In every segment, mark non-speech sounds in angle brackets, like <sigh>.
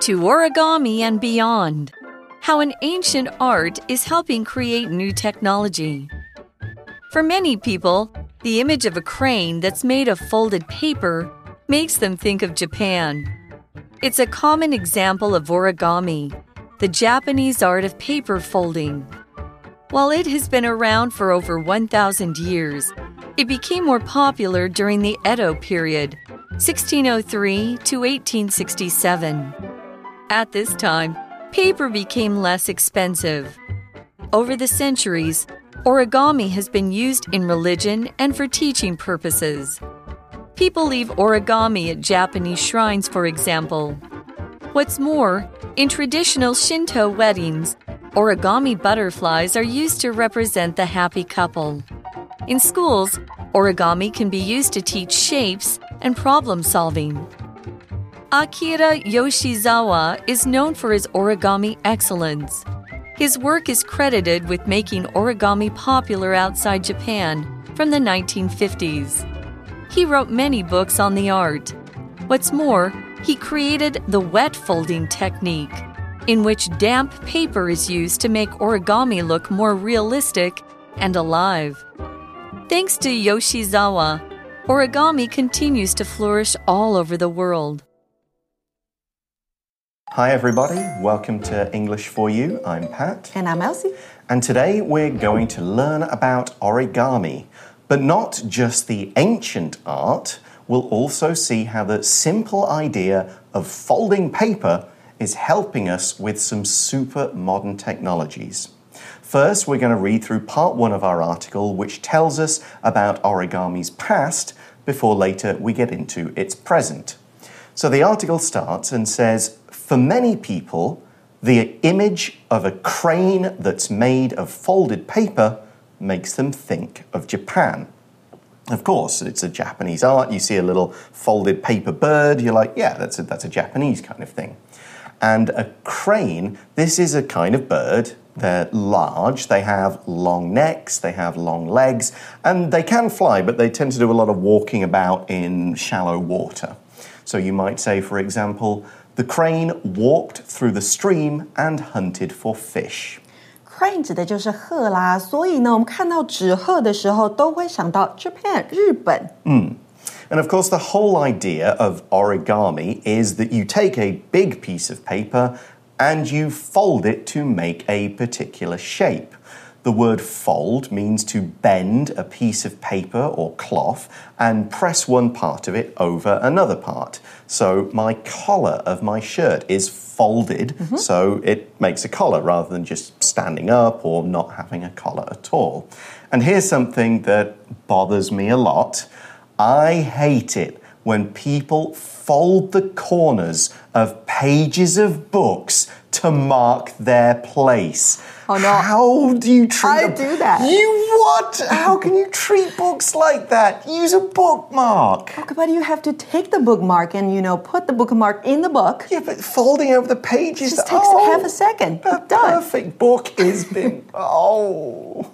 to origami and beyond. How an ancient art is helping create new technology. For many people, the image of a crane that's made of folded paper makes them think of Japan. It's a common example of origami, the Japanese art of paper folding. While it has been around for over 1,000 years, it became more popular during the Edo period, 1603 to 1867. At this time, paper became less expensive. Over the centuries, origami has been used in religion and for teaching purposes. People leave origami at Japanese shrines, for example. What's more, in traditional Shinto weddings, origami butterflies are used to represent the happy couple. In schools, origami can be used to teach shapes and problem solving. Akira Yoshizawa is known for his origami excellence. His work is credited with making origami popular outside Japan from the 1950s. He wrote many books on the art. What's more, he created the wet folding technique, in which damp paper is used to make origami look more realistic and alive. Thanks to Yoshizawa, origami continues to flourish all over the world. Hi, everybody. Welcome to English for You. I'm Pat. And I'm Elsie. And today we're going to learn about origami, but not just the ancient art. We'll also see how the simple idea of folding paper is helping us with some super modern technologies. First, we're going to read through part one of our article, which tells us about origami's past before later we get into its present. So the article starts and says, for many people, the image of a crane that's made of folded paper makes them think of Japan. Of course, it's a Japanese art. You see a little folded paper bird, you're like, yeah, that's a, that's a Japanese kind of thing. And a crane, this is a kind of bird. They're large, they have long necks, they have long legs, and they can fly, but they tend to do a lot of walking about in shallow water. So you might say, for example, the crane walked through the stream and hunted for fish. Crane 指的就是鹤啦，所以呢，我们看到纸鹤的时候，都会想到 Japan 日本。Mm. And of course, the whole idea of origami is that you take a big piece of paper and you fold it to make a particular shape. The word fold means to bend a piece of paper or cloth and press one part of it over another part. So, my collar of my shirt is folded, mm -hmm. so it makes a collar rather than just standing up or not having a collar at all. And here's something that bothers me a lot I hate it when people fold the corners of pages of books to mark their place. Oh no! How do you treat? I do that. You what? How can you treat books like that? Use a bookmark. Okay, but you have to take the bookmark and you know put the bookmark in the book. Yeah, but folding over the pages just takes oh, half a oh, second. A perfect book is been <laughs> oh.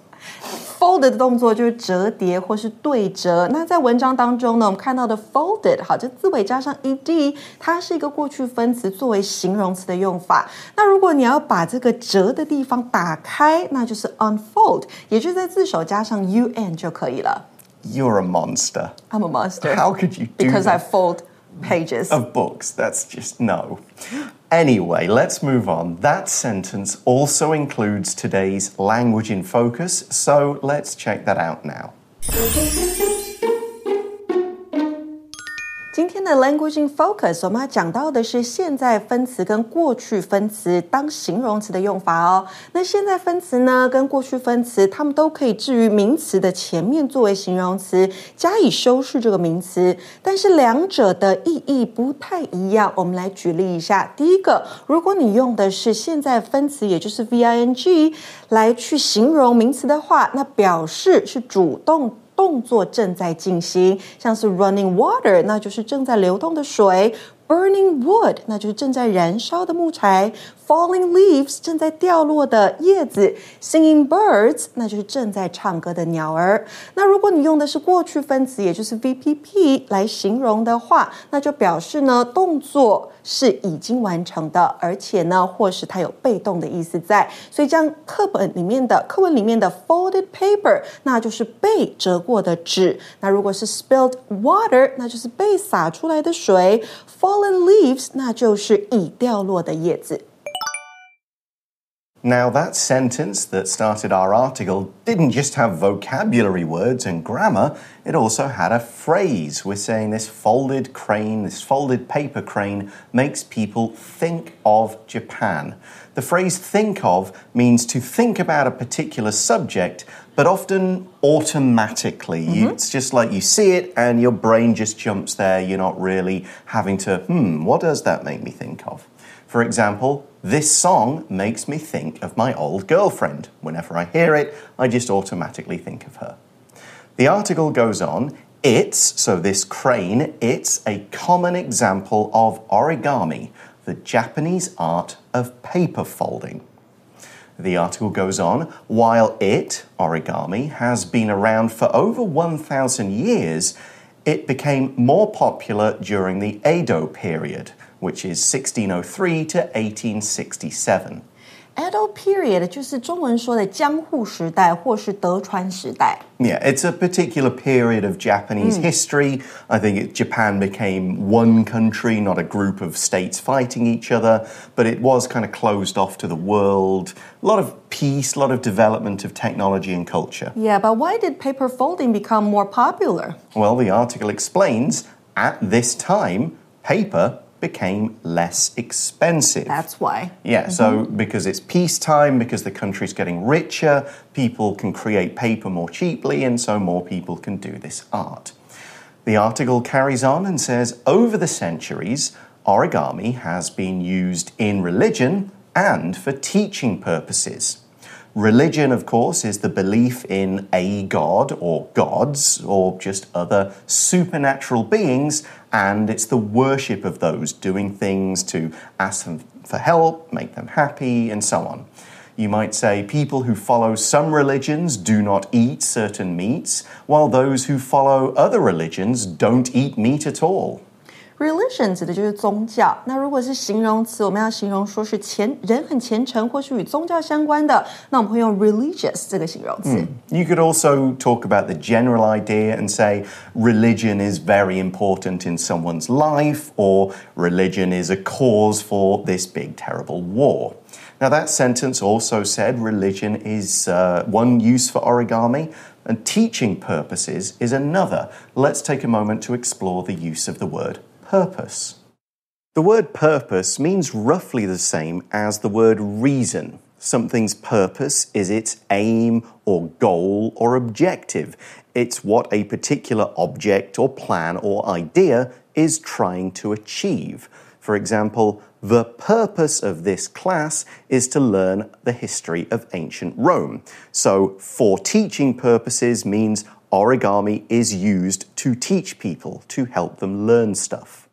Folded 的动作就是折叠或是对折。那在文章当中呢，我们看到的 folded，好，这字尾加上 ed，它是一个过去分词，作为形容词的用法。那如果你要把这个折的地方打开，那就是 unfold，也就是在字首加上 un 就可以了。You're a monster. I'm a monster. How could you do Because that? I fold pages of books. That's just no. Anyway, let's move on. That sentence also includes today's language in focus, so let's check that out now. 的 language in focus，我们要讲到的是现在分词跟过去分词当形容词的用法哦。那现在分词呢，跟过去分词，它们都可以置于名词的前面作为形容词，加以修饰这个名词。但是两者的意义不太一样。我们来举例一下。第一个，如果你用的是现在分词，也就是 v i n g 来去形容名词的话，那表示是主动。动作正在进行，像是 running water，那就是正在流动的水 burning wood，那就是正在燃烧的木材。；falling leaves，正在掉落的叶子；singing birds，那就是正在唱歌的鸟儿。那如果你用的是过去分词，也就是 VPP 来形容的话，那就表示呢动作是已经完成的，而且呢或是它有被动的意思在。所以，这样课本里面的课文里面的 folded paper，那就是被折过的纸。那如果是 spilled water，那就是被洒出来的水。fallen leaves，那就是已掉落的叶子。Now, that sentence that started our article didn't just have vocabulary words and grammar, it also had a phrase. We're saying this folded crane, this folded paper crane, makes people think of Japan. The phrase think of means to think about a particular subject, but often automatically. Mm -hmm. you, mm-hmm. it's just like you see it and your brain just jumps there. You're not really having to, hmm, what does that make me think of? For example, this song makes me think of my old girlfriend. Whenever I hear it, I just automatically think of her. The article goes on it's, so this crane, it's a common example of origami, the Japanese art of paper folding. The article goes on while it, origami, has been around for over 1,000 years, it became more popular during the Edo period which is 1603 to 1867. Edo period 就是中文说的江户时代或是德川时代。Yeah, it's a particular period of Japanese mm. history. I think it, Japan became one country, not a group of states fighting each other, but it was kind of closed off to the world. A lot of peace, a lot of development of technology and culture. Yeah, but why did paper folding become more popular? Well, the article explains at this time, paper became less expensive. That's why. Yeah, mm -hmm. so mm-hmm. because it's peacetime, because the country's getting richer, people can create paper more cheaply, and so more people can do this art. The article carries on and says over the centuries, origami has been used in religion and for teaching purposes. Religion, of course, is the belief in a god or gods or just other supernatural beings, and it's the worship of those, doing things to ask them for help, make them happy, and so on. You might say people who follow some religions do not eat certain meats, while those who follow other religions don't eat meat at all. Religion 指的就是宗教。那如果是形容词，我们要形容说是虔人很虔诚，或是与宗教相关的，那我们会用 religious 这个形容词。Mm. You could also talk about the general idea and say religion is very important in someone's life, or religion is a cause for this big terrible war. Now, that sentence also said religion is uh, one use for origami, and teaching purposes is another. Let's take a moment to explore the use of the word purpose. The word purpose means roughly the same as the word reason. Something's purpose is its aim or goal or objective. It's what a particular object or plan or idea is trying to achieve. For example, the purpose of this class is to learn the history of ancient Rome. So, for teaching purposes means origami is used to teach people, to help them learn stuff.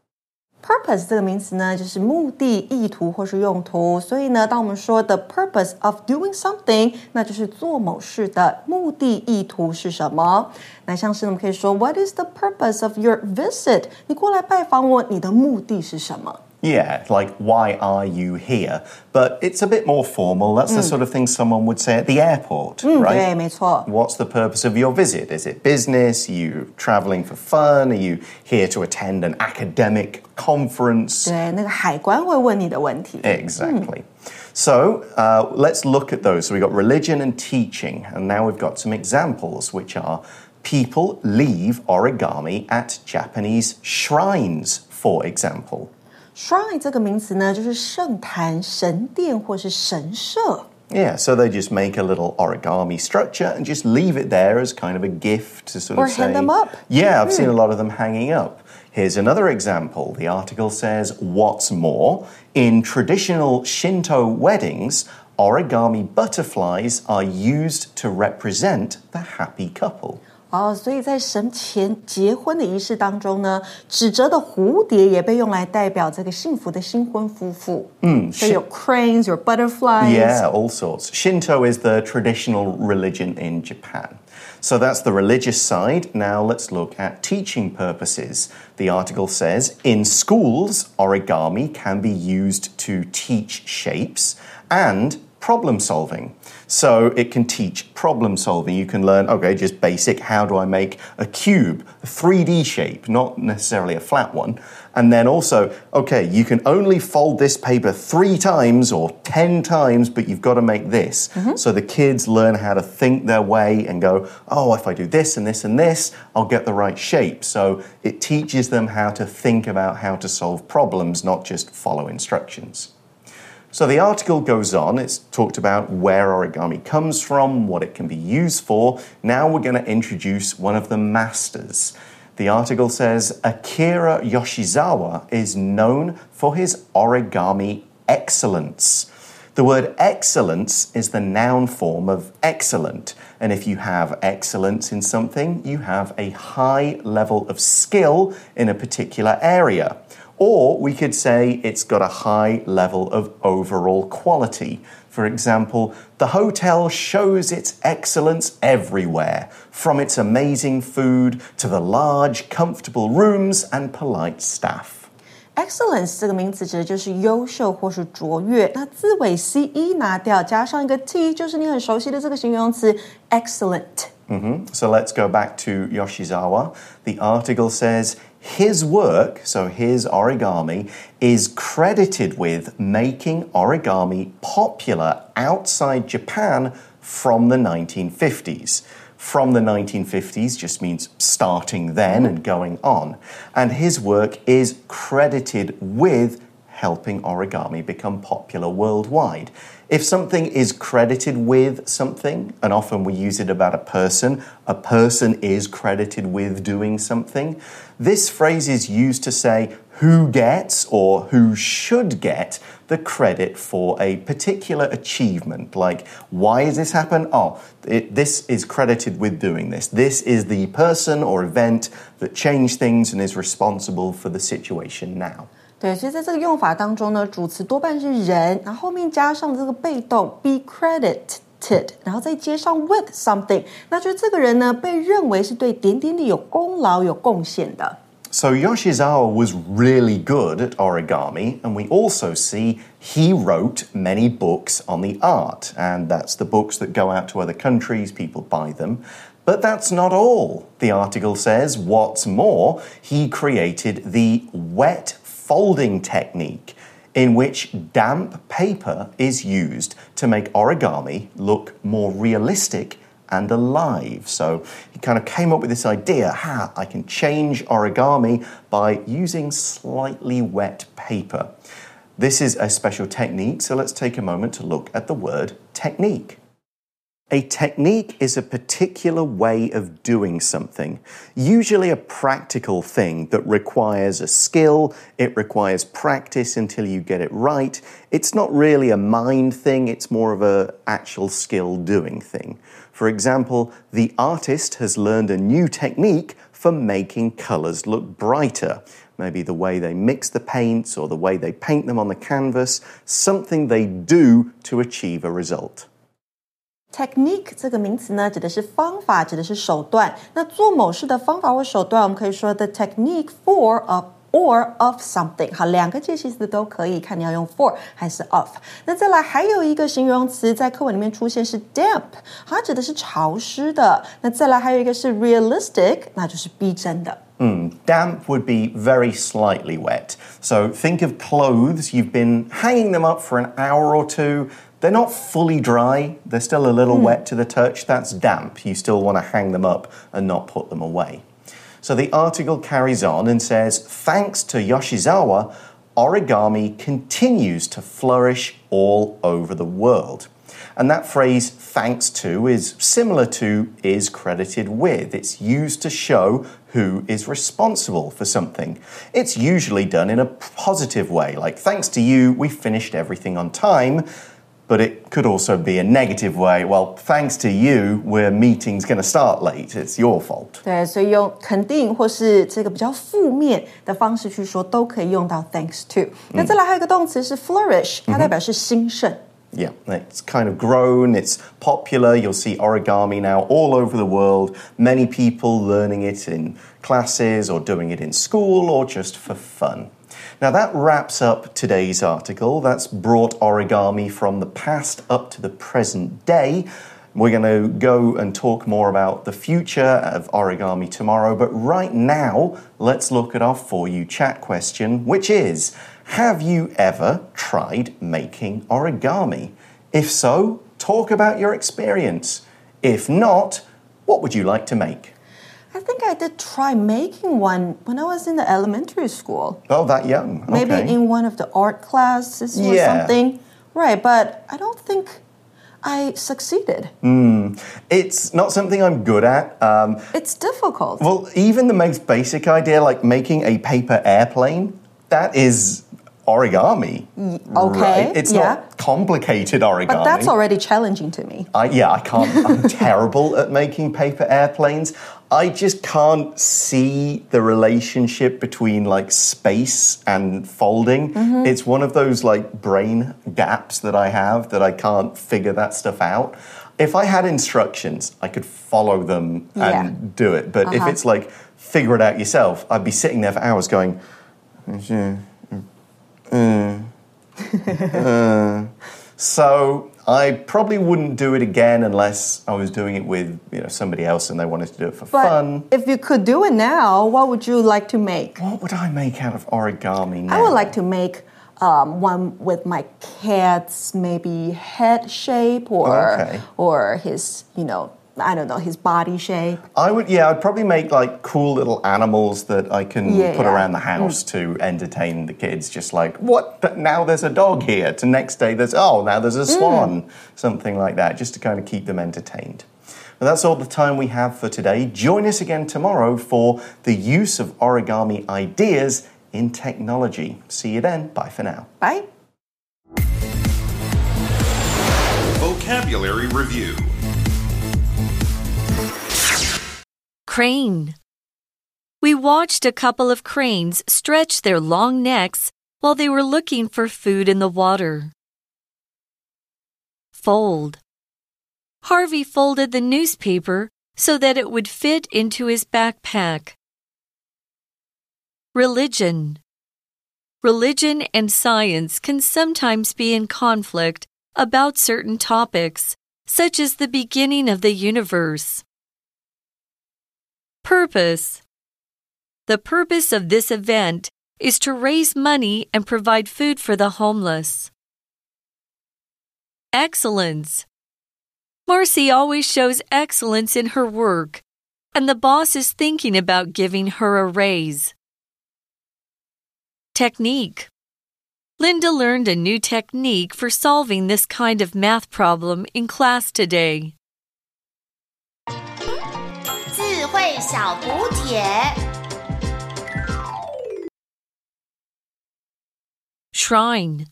Purpose 这个名词呢，就是目的、意图或是用途。所以呢，当我们说 the purpose of doing something，那就是做某事的目的、意图是什么？那像是我们可以说 What is the purpose of your visit？你过来拜访我，你的目的是什么 ？Yeah, like, why are you here? But it's a bit more formal. That's mm. the sort of thing someone would say at the airport, mm, right? 对，没错. What's the purpose of your visit? Is it business? Are you traveling for fun? Are you here to attend an academic conference? 对，那个海关会问你的问题. Exactly. Mm. So uh, let's look at those. So we've got religion and teaching, and now we've got some examples, which are people leave origami at Japanese shrines, for example. Shrine 这个名词呢，就是圣坛、神殿或是神社。Yeah, so they just make a little origami structure and just leave it there as kind of a gift to sort or of say. Or hang them up. Yeah, I've seen a lot of them hanging up. Here's another example. The article says, What's more, in traditional Shinto weddings, origami butterflies are used to represent the happy couple. 哦，所以在神前结婚的仪式当中呢，纸折的蝴蝶也被用来代表这个幸福的新婚夫妇。嗯，所以有 cranes, your butterflies. Yeah, all sorts. Shinto is the traditional religion in Japan. So that's the religious side. Now let's look at teaching purposes. The article says in schools, origami can be used to teach shapes and problem solving. So it can teach problem solving. You can learn, okay, just basic how do I make a cube, a 3D shape, not necessarily a flat one. And then also, okay, you can only fold this paper three times or 10 times, but you've got to make this. Mm -hmm. So the kids learn how to think their way and go, oh, if I do this and this and this, I'll get the right shape. So it teaches them how to think about how to solve problems, not just follow instructions. So the article goes on, it's talked about where origami comes from, what it can be used for. Now we're going to introduce one of the masters. The article says Akira Yoshizawa is known for his origami excellence. The word excellence is the noun form of excellent. And if you have excellence in something, you have a high level of skill in a particular area. Or we could say it's got a high level of overall quality. For example, the hotel shows its excellence everywhere, from its amazing food to the large, comfortable rooms and polite staff. Excellence 这个名词指的就是优秀或是卓越。那字尾 c e 拿掉，加上一个 t，就是你很熟悉的这个形容词 excellent。Mm -hmm. So let's go back to Yoshizawa. The article says his work, so his origami, is credited with making origami popular outside Japan from the 1950s. From the 1950s just means starting then and going on. And his work is credited with helping origami become popular worldwide. If something is credited with something, and often we use it about a person, a person is credited with doing something, this phrase is used to say who gets or who should get the credit for a particular achievement. Like, why has this happened? Oh, it, this is credited with doing this. This is the person or event that changed things and is responsible for the situation now. 对，所以在这个用法当中呢，主词多半是人，然后后面加上这个被动 be credited，然后再接上 with something，那就是这个人呢被认为是对点点点有功劳、有贡献的。So Yoshizawa was really good at origami, and we also see he wrote many books on the art, and that's the books that go out to other countries, people buy them. But that's not all. The article says, what's more, he created the wet folding technique in which damp paper is used to make origami look more realistic and alive. So he kind of came up with this idea ha, I can change origami by using slightly wet paper. This is a special technique, so let's take a moment to look at the word technique. A technique is a particular way of doing something, usually a practical thing that requires a skill, it requires practice until you get it right. It's not really a mind thing, it's more of an actual skill doing thing. For example, the artist has learned a new technique for making colors look brighter. Maybe the way they mix the paints or the way they paint them on the canvas, something they do to achieve a result. Technique 这个名词呢，指的是方法，指的是手段。那做某事的方法或手段，我们可以说 the technique for a or of something。好，两个介系词都可以，看你要用 for 还是 of。那再来还有一个形容词在课文里面出现是 damp，它指的是潮湿的。那再来还有一个是 realistic，那就是逼真的。Mm, damp would be very slightly wet. So think of clothes, you've been hanging them up for an hour or two, they're not fully dry, they're still a little mm. wet to the touch. That's damp. You still want to hang them up and not put them away. So the article carries on and says thanks to Yoshizawa, origami continues to flourish all over the world. And that phrase, thanks to, is similar to is credited with. It's used to show who is responsible for something. It's usually done in a positive way, like, thanks to you, we finished everything on time but it could also be a negative way. Well, thanks to you, we're meeting's going to start late. It's your fault. 对，所以用肯定或是这个比较负面的方式去说，都可以用到 thanks to。那再来还有一个动词是 flourish，它代表是兴盛。Yeah, it's kind of grown, it's popular. You'll see origami now all over the world. Many people learning it in classes or doing it in school or just for fun. Now, that wraps up today's article. That's brought origami from the past up to the present day. We're going to go and talk more about the future of origami tomorrow, but right now, let's look at our For You chat question, which is Have you ever tried making origami? If so, talk about your experience. If not, what would you like to make? I think I did try making one when I was in the elementary school. Oh, that young. Maybe in one of the art classes or Yeah. something. Right, but I don't think I succeeded. It's not something I'm good at. Um, It's difficult. well, even the most basic idea, like making a paper airplane, that is origami. okay, right? It's yeah. not complicated origami. but that's already challenging to me. I, yeah, I can't. I'm <laughs> terrible at making paper airplanes. I just can't see the relationship between like space and folding. Mm-hmm. It's one of those like brain gaps that I have that I can't figure that stuff out. If I had instructions, I could follow them and do it. But if Uh-huh. it's like figure it out yourself, I'd be sitting there for hours going. Mm, mm, mm, <laughs> uh, so I probably wouldn't do it again unless I was doing it with you know somebody else and they wanted to do it for But fun. if you could do it now, what would you like to make? What would I make out of origami now? I would like to make um, one with my cat's maybe head shape or Okay. or his you know I don't know his body shape. I would, yeah, I'd probably make like cool little animals that I can Yeah, put yeah. around the house mm. to entertain the kids. Just like, what? Th- Now there's a dog here. To next day there's, oh, now there's a mm. swan. Something like that, just to kind of keep them entertained. Well, that's all the time we have for today. Join us again tomorrow for the use of origami ideas in technology. See you then. Bye for now. Bye. Vocabulary Review Crane. We watched a couple of cranes stretch their long necks while they were looking for food in the water. Fold. Harvey folded the newspaper so that it would fit into his backpack. Religion. Religion and science can sometimes be in conflict about certain topics, such as the beginning of the universe. Purpose The purpose of this event is to raise money and provide food for the homeless. Excellence Marcy always shows excellence in her work, and the boss is thinking about giving her a raise. Technique Linda learned a new technique for solving this kind of math problem in class today. 小补帖。 Shrine.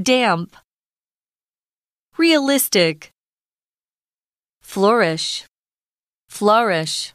Damp. Realistic. Flourish. Flourish.